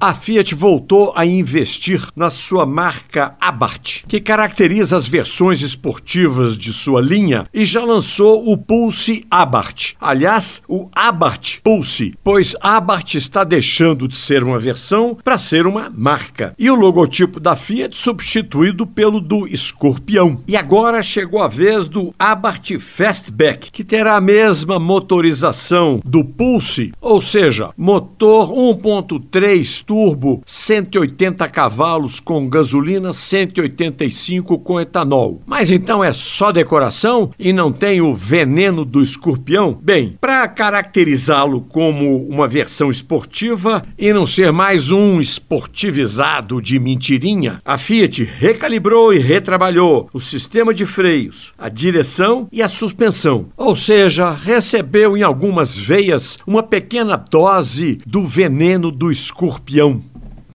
a Fiat voltou a investir na sua marca Abarth, que caracteriza as versões esportivas de sua linha e já lançou o Pulse Abarth. Aliás, o Abarth Pulse, pois Abarth está deixando de ser uma versão para ser uma marca. E o logotipo da Fiat substituído pelo do Escorpião. E agora chegou a vez do Abarth Fastback, que terá a mesma motorização do Pulse, ou seja, motor 1.3 turbo, 180 cavalos com gasolina, 185 com etanol. Mas então é só decoração e não tem o veneno do escorpião? Bem, para caracterizá-lo como uma versão esportiva e não ser mais um esportivizado de mentirinha, a Fiat recalibrou e retrabalhou o sistema de freios, a direção e a suspensão. Ou seja, recebeu em algumas veias uma pequena dose do veneno do escorpião campeão